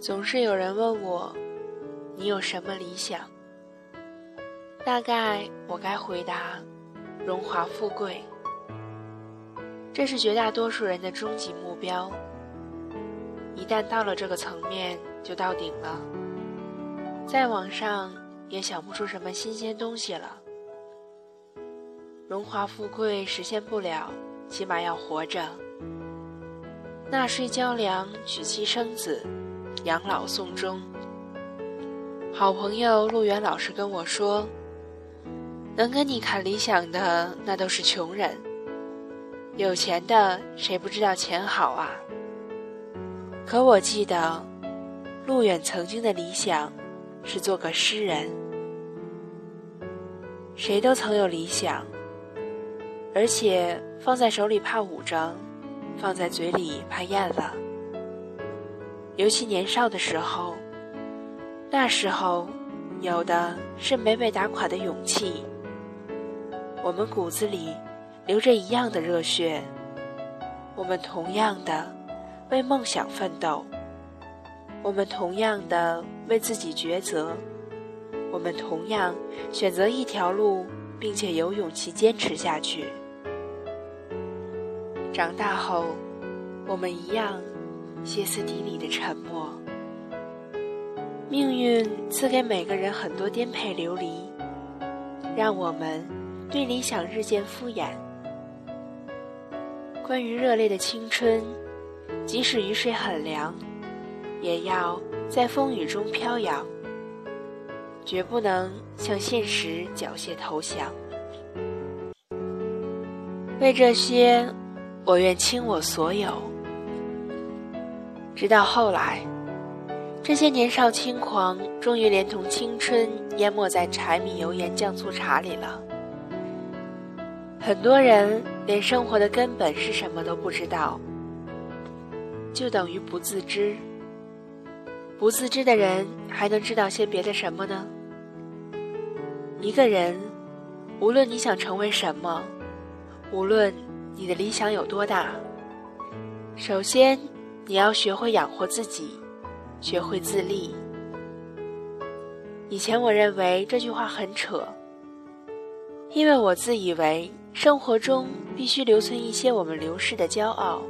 总是有人问我，你有什么理想？大概我该回答：荣华富贵。这是绝大多数人的终极目标。一旦到了这个层面，就到顶了，再往上也想不出什么新鲜东西了。荣华富贵实现不了，起码要活着，纳税交粮，娶妻生子，养老送终。好朋友陆远老师跟我说：“能跟你谈理想的，那都是穷人。有钱的，谁不知道钱好啊？”可我记得，陆远曾经的理想是做个诗人。谁都曾有理想，而且放在手里怕捂着，放在嘴里怕咽了。尤其年少的时候，那时候有的是没被打垮的勇气。我们骨子里流着一样的热血，我们同样的。为梦想奋斗，我们同样的为自己抉择，我们同样选择一条路，并且有勇气坚持下去。长大后，我们一样歇斯底里的沉默。命运赐给每个人很多颠沛流离，让我们对理想日渐敷衍。关于热烈的青春。即使雨水很凉，也要在风雨中飘扬，绝不能向现实缴械投降。为这些，我愿倾我所有。直到后来，这些年少轻狂终于连同青春淹没在柴米油盐酱醋茶里了。很多人连生活的根本是什么都不知道。就等于不自知。不自知的人还能知道些别的什么呢？一个人，无论你想成为什么，无论你的理想有多大，首先你要学会养活自己，学会自立。以前我认为这句话很扯，因为我自以为生活中必须留存一些我们流逝的骄傲。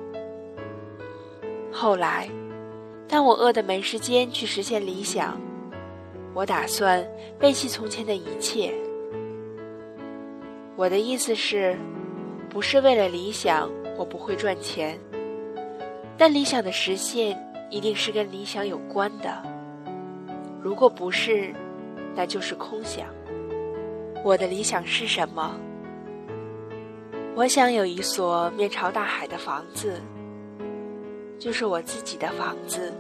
后来，当我饿得没时间去实现理想，我打算背弃从前的一切。我的意思是，不是为了理想，我不会赚钱。但理想的实现一定是跟理想有关的。如果不是，那就是空想。我的理想是什么？我想有一所面朝大海的房子。就是我自己的房子，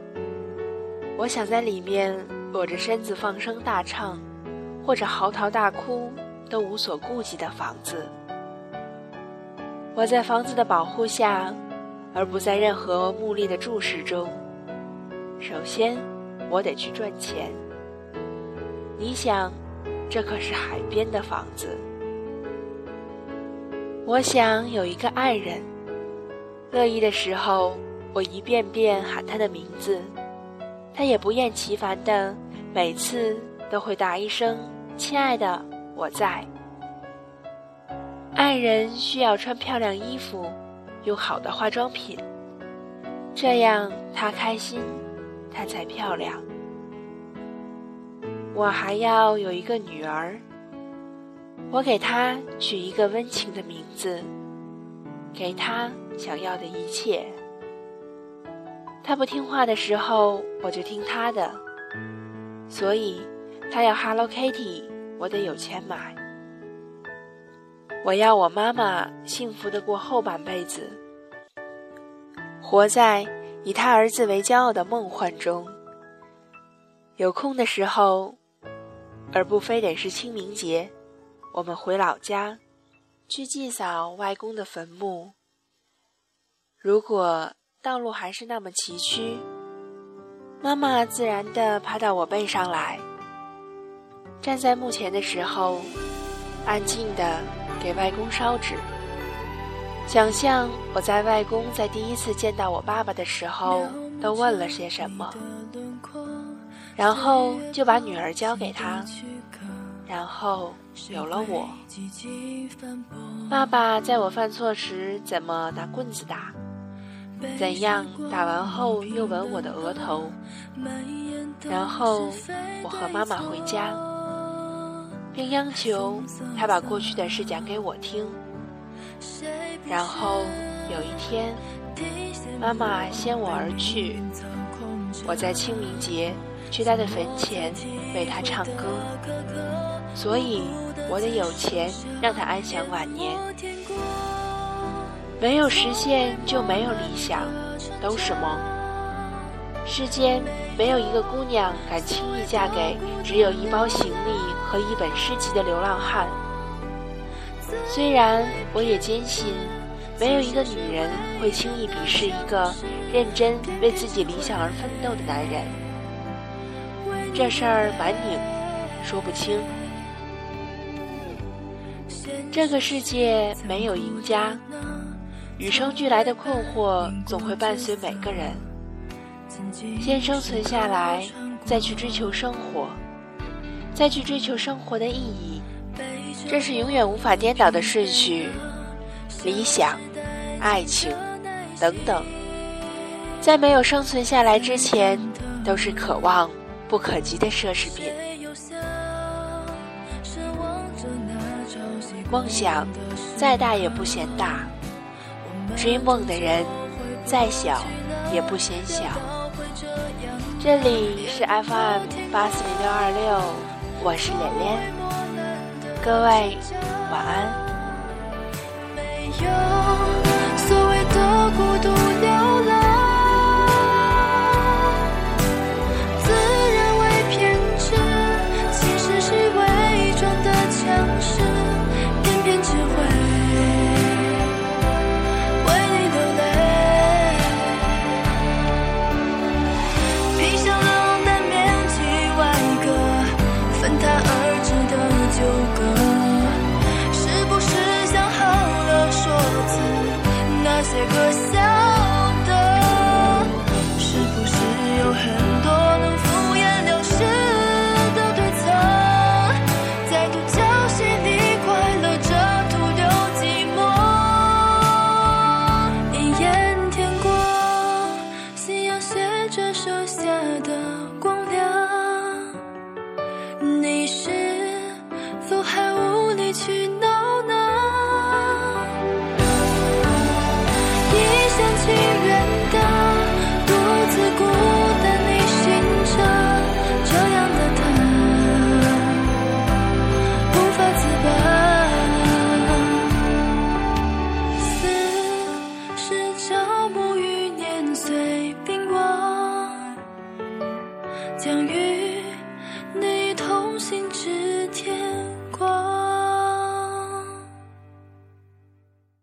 我想在里面裸着身子放声大唱，或者嚎啕大哭，都无所顾忌的房子。我在房子的保护下，而不在任何目力的注视中。首先，我得去赚钱。你想，这可是海边的房子。我想有一个爱人，乐意的时候。我一遍遍喊他的名字，他也不厌其烦的，每次都会答一声“亲爱的，我在”。爱人需要穿漂亮衣服，用好的化妆品，这样她开心，她才漂亮。我还要有一个女儿，我给她取一个温情的名字，给她想要的一切。他不听话的时候，我就听他的。所以，他要 Hello Kitty，我得有钱买。我要我妈妈幸福的过后半辈子，活在以他儿子为骄傲的梦幻中。有空的时候，而不非得是清明节，我们回老家，去祭扫外公的坟墓。如果。道路还是那么崎岖，妈妈自然地爬到我背上来，站在墓前的时候，安静的给外公烧纸，想象我在外公在第一次见到我爸爸的时候都问了些什么。然后就把女儿交给他，然后有了我。爸爸在我犯错时怎么拿棍子打？怎样打完后又吻我的额头？然后我和妈妈回家，并央求他把过去的事讲给我听。然后有一天，妈妈先我而去，我在清明节去他的坟前为他唱歌，所以我得有钱让他安享晚年。没有实现就没有理想，都是梦。世间没有一个姑娘敢轻易嫁给只有一包行李和一本诗集的流浪汉。虽然我也坚信，没有一个女人会轻易鄙视一个认真为自己理想而奋斗的男人。这事儿蛮拧，说不清。这个世界没有赢家。与生俱来的困惑总会伴随每个人。先生存下来，再去追求生活，再去追求生活的意义，这是永远无法颠倒的顺序。理想、爱情等等，在没有生存下来之前，都是可望不可及的奢侈品。梦想再大也不嫌大。追梦的人，再小也不嫌小。这里是 FM 八四零六二六，我是连连，各位晚安。